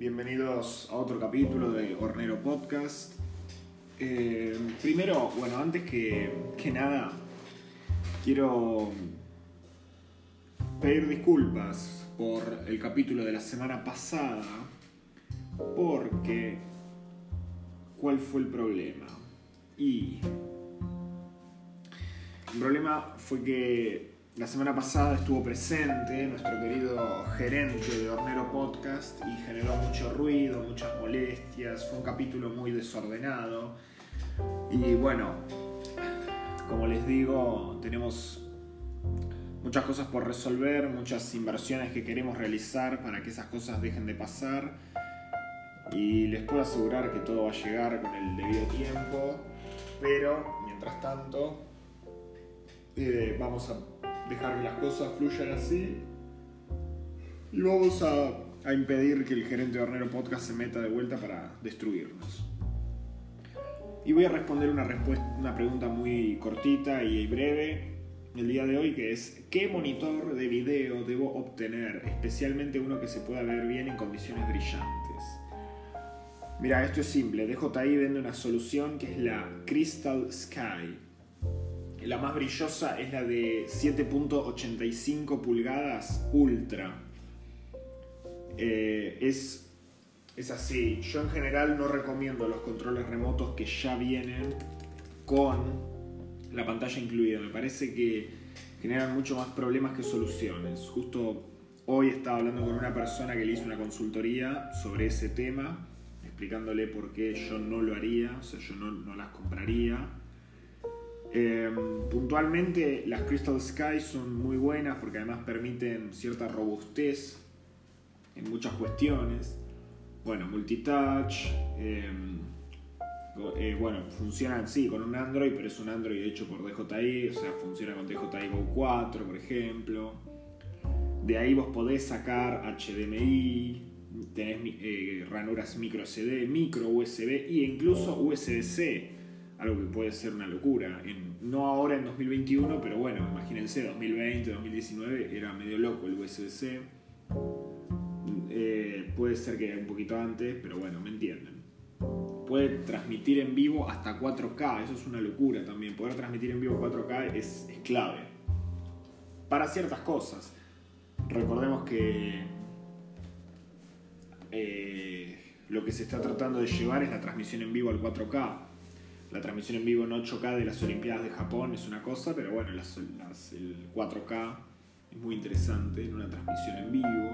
bienvenidos a otro capítulo de Hornero Podcast. Eh, primero, bueno, antes que, que nada, quiero pedir disculpas por el capítulo de la semana pasada, porque ¿cuál fue el problema? Y el problema fue que la semana pasada estuvo presente nuestro querido gerente de Hornero Podcast y generó mucho ruido, muchas molestias. Fue un capítulo muy desordenado. Y bueno, como les digo, tenemos muchas cosas por resolver, muchas inversiones que queremos realizar para que esas cosas dejen de pasar. Y les puedo asegurar que todo va a llegar con el debido tiempo. Pero, mientras tanto, eh, vamos a dejar que las cosas fluyan así. Y vamos a, impedir que el gerente de Hornero Podcast se meta de vuelta para destruirnos. Y voy a responder una, respuesta, una pregunta muy cortita y breve el día de hoy que es ¿qué monitor de video debo obtener? Especialmente uno que se pueda ver bien en condiciones brillantes. Mira, esto es simple. DJI vende una solución que es la Crystal Sky. La más brillosa es la de 7.85 pulgadas Ultra. Eh, es, es así. Yo en general no recomiendo los controles remotos que ya vienen con la pantalla incluida. Me parece que generan mucho más problemas que soluciones. Justo hoy estaba hablando con una persona que le hizo una consultoría sobre ese tema, explicándole por qué yo no lo haría, o sea, yo no, no las compraría. Eh, puntualmente las Crystal Sky son muy buenas porque además permiten cierta robustez en muchas cuestiones. Bueno, multitouch. Eh, eh, bueno, funcionan sí con un Android, pero es un Android hecho por DJI, o sea, funciona con DJI Go 4, por ejemplo. De ahí vos podés sacar HDMI, tenés eh, ranuras micro SD, micro USB e incluso USB-C, algo que puede ser una locura. En, no ahora en 2021, pero bueno, imagínense, 2020, 2019 era medio loco el USB-C. Eh, puede ser que un poquito antes, pero bueno, me entienden puede transmitir en vivo hasta 4K, eso es una locura también. Poder transmitir en vivo 4K es, es clave. Para ciertas cosas. Recordemos que eh, lo que se está tratando de llevar es la transmisión en vivo al 4K. La transmisión en vivo en 8K de las Olimpiadas de Japón es una cosa, pero bueno, las, el 4K es muy interesante en una transmisión en vivo.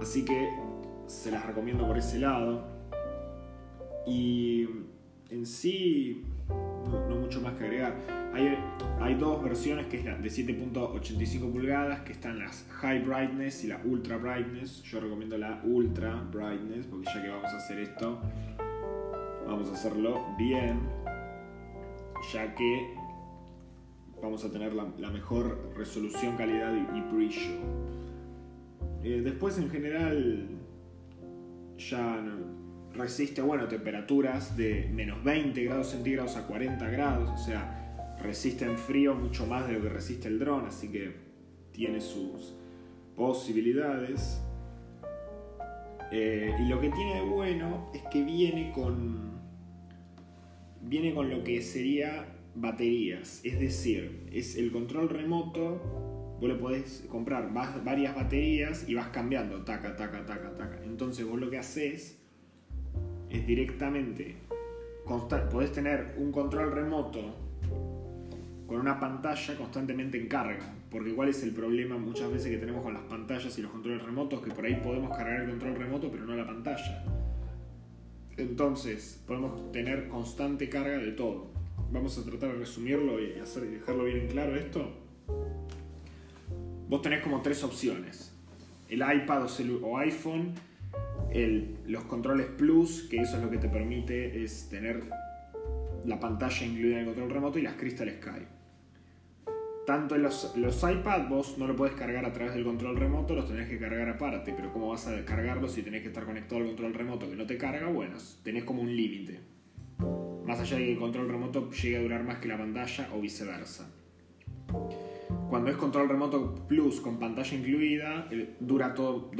Así que se las recomiendo por ese lado. Y en sí, no, no, mucho más que agregar. Hay, hay dos versiones, que es la de 7.85 pulgadas, que están las High Brightness y la Ultra Brightness. Yo recomiendo la Ultra Brightness, porque ya que vamos a hacer esto, vamos a hacerlo bien, ya que vamos a tener la, mejor resolución, calidad y, y brillo. Eh, después, en general, ya resiste, bueno, temperaturas de menos 20 grados centígrados a 40 grados, o sea, resiste en frío mucho más de lo que resiste el dron, así que tiene sus posibilidades. Eh, y lo que tiene de bueno es que viene con. Viene con lo que sería baterías. Es decir, es el control remoto. Vos le podés comprar varias baterías y vas cambiando, taca, taca, taca, taca. Entonces vos lo que haces es directamente, podés tener un control remoto con una pantalla constantemente en carga. Porque cuál es el problema muchas veces que tenemos con las pantallas y los controles remotos, que por ahí podemos cargar el control remoto pero no la pantalla. Entonces, podemos tener constante carga de todo. Vamos a tratar de resumirlo y hacer, dejarlo bien claro esto. Vos tenés como tres opciones. El iPad o, o iPhone el, los controles Plus, que eso es lo que te permite es tener la pantalla incluida en el control remoto y las Crystal Sky. Tanto los, los iPad vos no lo puedes cargar a través del control remoto, los tenés que cargar aparte, pero ¿cómo vas a cargarlos si tenés que estar conectado al control remoto que no te carga? Bueno, tenés como un límite. Más allá de que el control remoto llegue a durar más que la pantalla o viceversa. Cuando es control remoto plus con pantalla incluida, eh, dura todo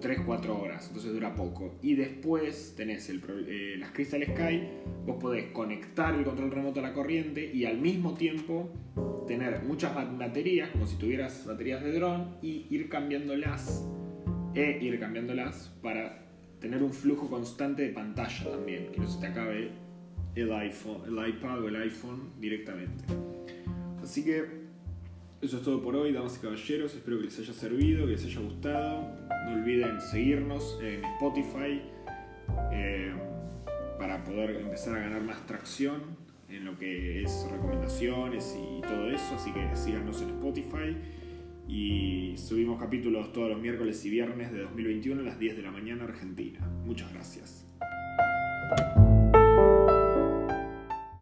3, 4 horas, entonces dura poco. Y después tenés eh, las Crystal Sky, vos podés conectar el control remoto a la corriente y al mismo tiempo tener muchas baterías, como si tuvieras baterías de dron, y ir cambiándolas, e ir cambiándolas para tener un flujo constante de pantalla también, que no se te acabe el iPhone, el iPad o el iPhone directamente. Así que eso es todo por hoy, damas y caballeros. Espero que les haya servido, que les haya gustado. No olviden seguirnos en Spotify eh, para poder empezar a ganar más tracción en lo que es recomendaciones y todo eso. Así que síganos en Spotify. Y subimos capítulos todos los miércoles y viernes de 2021 a las 10 de la mañana Argentina. Muchas gracias.